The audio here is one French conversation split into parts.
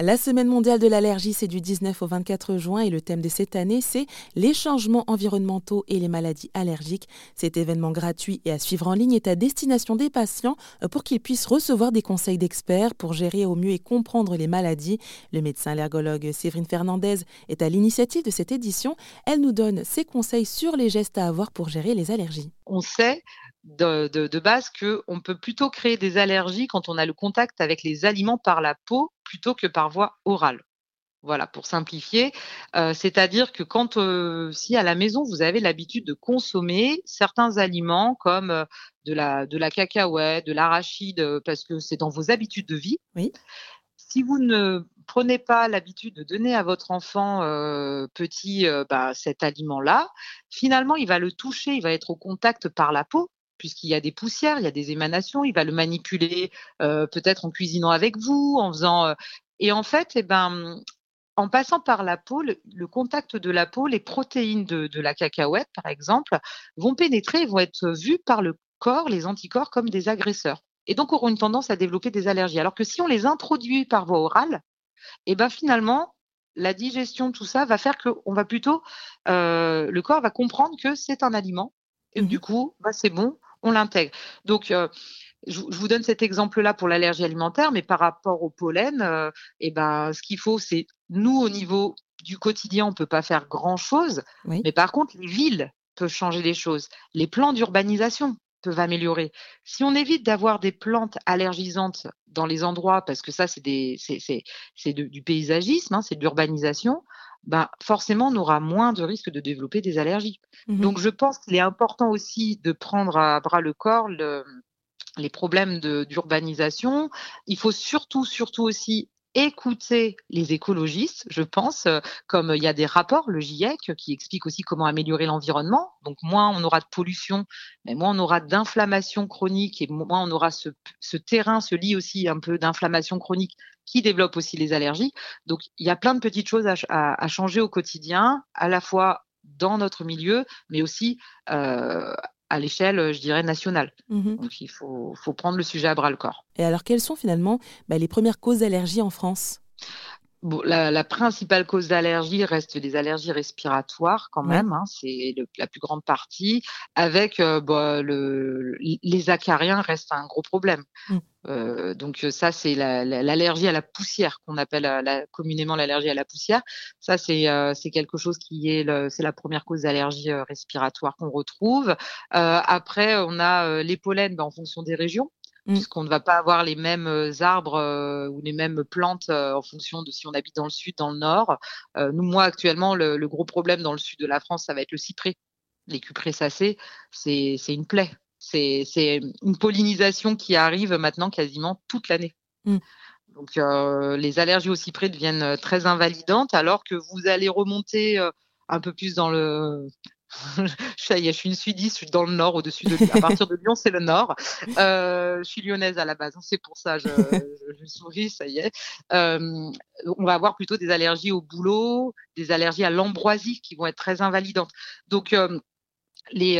La semaine mondiale de l'allergie, c'est du 19 au 24 juin et le thème de cette année, c'est les changements environnementaux et les maladies allergiques. Cet événement gratuit et à suivre en ligne est à destination des patients pour qu'ils puissent recevoir des conseils d'experts pour gérer au mieux et comprendre les maladies. Le médecin allergologue Séverine Fernandez est à l'initiative de cette édition. Elle nous donne ses conseils sur les gestes à avoir pour gérer les allergies. On sait de, de, base qu'on peut plutôt créer des allergies quand on a le contact avec les aliments par la peau plutôt que par voie orale. Voilà, pour simplifier, euh, c'est-à-dire que quand, euh, si à la maison vous avez l'habitude de consommer certains aliments comme euh, de la de la cacahuète, de l'arachide, parce que c'est dans vos habitudes de vie. Oui. Si vous ne prenez pas l'habitude de donner à votre enfant petit bah, cet aliment-là, finalement il va le toucher, il va être au contact par la peau puisqu'il y a des poussières, il y a des émanations, il va le manipuler euh, peut-être en cuisinant avec vous, en faisant. Euh, et en fait, eh ben, en passant par la peau, le, contact de la peau, les protéines de, la cacahuète, par exemple, vont pénétrer et vont être vues par le corps, les anticorps, comme des agresseurs. Et donc auront une tendance à développer des allergies. Alors que si on les introduit par voie orale, eh ben finalement, la digestion, tout ça va faire qu'on va plutôt, euh, le corps va comprendre que c'est un aliment. Et mmh du coup, bah, c'est bon, on l'intègre. Donc, euh, je, vous donne cet exemple-là pour l'allergie alimentaire, mais par rapport au pollen, euh, eh ben, ce qu'il faut, c'est nous, au niveau du quotidien, on ne peut pas faire grand-chose, mais par contre, les villes peuvent changer les choses. Les plans d'urbanisation peuvent améliorer. Si on évite d'avoir des plantes allergisantes dans les endroits, parce que ça, c'est du paysagisme, hein, c'est de l'urbanisation, ben, forcément, on aura moins de risques de développer des allergies. Mmh Donc, je pense qu'il est important aussi de prendre à bras le corps les problèmes d'urbanisation. Il faut surtout, surtout aussi écouter les écologistes, je pense, euh, comme il y a des rapports, le GIEC, qui explique aussi comment améliorer l'environnement. Donc, moins on aura de pollution, mais moins on aura d'inflammation chronique et moins on aura ce, terrain, ce lit aussi un peu d'inflammation chronique qui développe aussi les allergies. Donc, il y a plein de petites choses à, changer au quotidien, à la fois dans notre milieu, mais aussi euh, à l'échelle, je dirais, nationale. Mmh Donc il faut, faut, prendre le sujet à bras le corps. Et alors, quelles sont finalement bah, les premières causes d'allergie en France? Bon, la, principale cause d'allergie reste des allergies respiratoires quand même, hein, c'est la plus grande partie. Avec euh, bah, le, les acariens restent un gros problème. Mmh. Euh, donc ça, c'est l'allergie à la poussière qu'on appelle euh, communément l'allergie à la poussière. Ça, c'est quelque chose qui est c'est la première cause d'allergie respiratoire qu'on retrouve. après, on a les pollens bah, en fonction des régions. Mmh. puisqu'on ne va pas avoir les mêmes euh, arbres euh, ou les mêmes plantes euh, en fonction de si on habite dans le sud, dans le nord. nous, moi, actuellement, le, gros problème dans le sud de la France, ça va être le cyprès. Les cupressacées, c'est une plaie. C'est une pollinisation qui arrive maintenant quasiment toute l'année. Mmh. Donc, les allergies au cyprès deviennent très invalidantes, alors que vous allez remonter un peu plus dans le ça y est, je suis une sudiste, je suis dans le nord, au-dessus de Lyon. À partir de Lyon, c'est le nord. Euh, je suis lyonnaise à la base, hein, c'est pour ça, je, je, souris, ça y est. Euh, on va avoir plutôt des allergies au boulot, des allergies à l'ambroisie qui vont être très invalidantes. Donc, euh, les,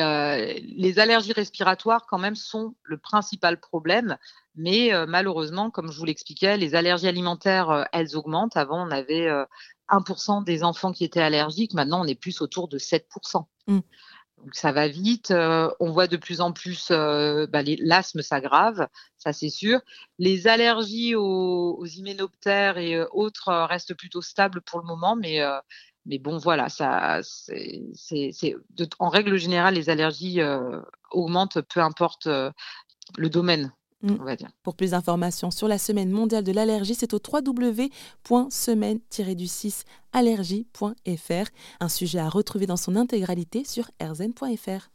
les, allergies respiratoires, quand même, sont le principal problème. Mais malheureusement, comme je vous l'expliquais, les allergies alimentaires, elles augmentent. Avant, on avait 1% des enfants qui étaient allergiques. Maintenant, on est plus autour de 7%. Mmh. Donc ça va vite. Euh, on voit de plus en plus euh, bah, l'asthme s'aggrave, ça c'est sûr. Les allergies aux, aux hyménoptères et euh, autres restent plutôt stables pour le moment, mais mais bon voilà, ça c'est en règle générale les allergies augmentent peu importe le domaine. Mmh. On va dire. Pour plus d'informations sur la semaine mondiale de l'allergie, c'est au www.semaine-du6allergie.fr, un sujet à retrouver dans son intégralité sur rzn.fr.